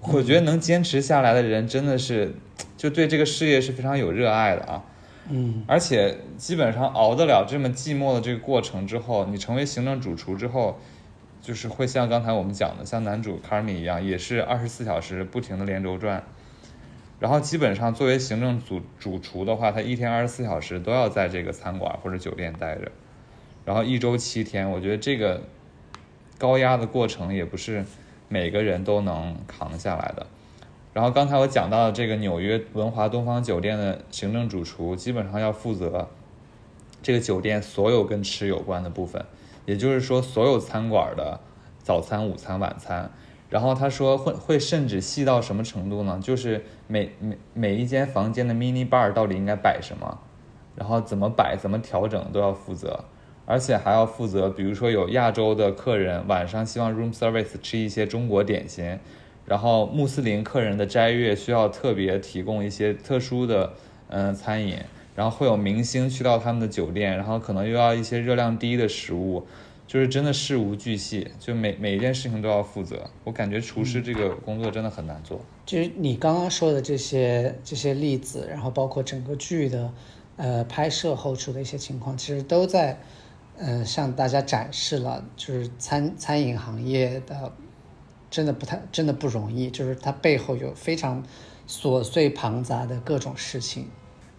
我觉得能坚持下来的人真的是，就对这个事业是非常有热爱的啊。嗯，而且基本上熬得了这么寂寞的这个过程之后，你成为行政主厨之后，就是会像刚才我们讲的，像男主卡米一样，也是二十四小时不停的连轴转。然后基本上作为行政主主厨的话，他一天二十四小时都要在这个餐馆或者酒店待着，然后一周七天，我觉得这个高压的过程也不是每个人都能扛下来的。然后刚才我讲到的这个纽约文华东方酒店的行政主厨，基本上要负责这个酒店所有跟吃有关的部分，也就是说所有餐馆的早餐、午餐、晚餐。然后他说会 会甚至细到什么程度呢？就是每每每一间房间的 mini bar 到底应该摆什么，然后怎么摆、怎么调整都要负责，而且还要负责，比如说有亚洲的客人晚上希望 room service 吃一些中国点心，然后穆斯林客人的斋月需要特别提供一些特殊的嗯餐饮，然后会有明星去到他们的酒店，然后可能又要一些热量低的食物。就是真的事无巨细，就每每一件事情都要负责。我感觉厨师这个工作真的很难做。就是你刚刚说的这些这些例子，然后包括整个剧的，呃，拍摄后厨的一些情况，其实都在，呃，向大家展示了，就是餐餐饮行业的真的不太真的不容易，就是它背后有非常琐碎庞杂的各种事情。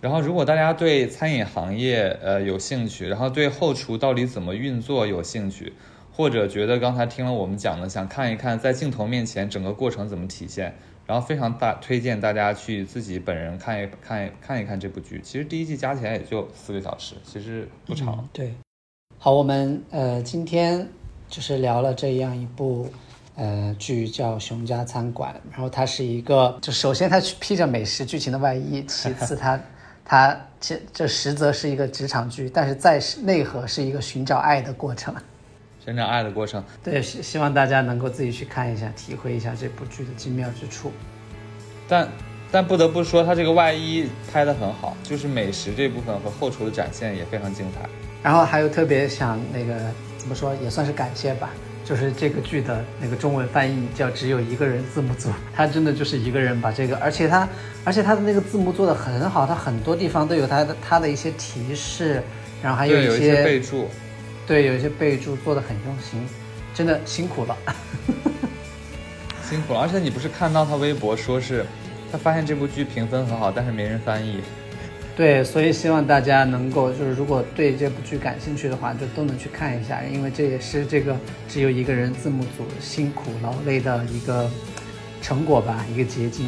然后，如果大家对餐饮行业呃有兴趣，然后对后厨到底怎么运作有兴趣，或者觉得刚才听了我们讲的，想看一看在镜头面前整个过程怎么体现，然后非常大推荐大家去自己本人看一看一看一看这部剧。其实第一季加起来也就四个小时，其实不长。嗯对，好，我们呃今天就是聊了这样一部呃剧叫《熊家餐馆》，然后它是一个，就首先它披着美食剧情的外衣，其次它 它这这实则是一个职场剧，但是在内核是一个寻找爱的过程。寻找爱的过程，对，希希望大家能够自己去看一下，体会一下这部剧的精妙之处。但但不得不说，它这个外衣拍得很好，就是美食这部分和后厨的展现也非常精彩。然后还有特别想那个怎么说，也算是感谢吧，就是这个剧的那个中文翻译叫“只有一个人字幕组”，他真的就是一个人把这个，而且他而且他的那个字幕做的很好，他很多地方都有他的他的一些提示，然后还，有一一些备注。对，有一些备注做的很用心，真的辛苦了。辛苦了，而且你不是看到他微博说是，他发现这部剧评分很好，但是没人翻译。对，所以希望大家能够就是如果对这部剧感兴趣的话，就都能去看一下，因为这也是这个只有一个人字幕组辛苦劳累的一个成果吧，一个结晶。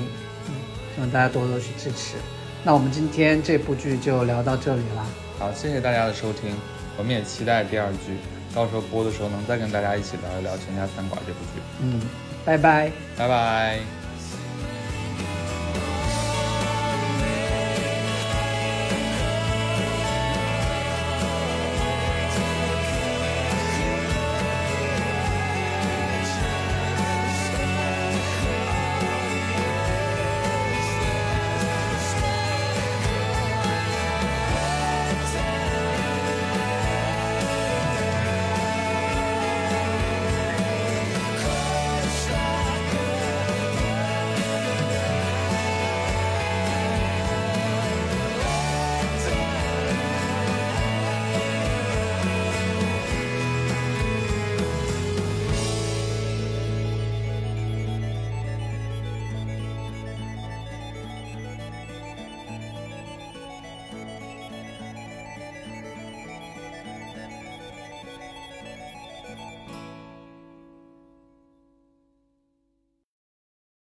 嗯，希望大家多多去支持。那我们今天这部剧就聊到这里了。好，谢谢大家的收听，我们也期待第二剧，到时候播的时候能再跟大家一起聊一聊《全家餐馆》这部剧。嗯，拜拜。拜拜。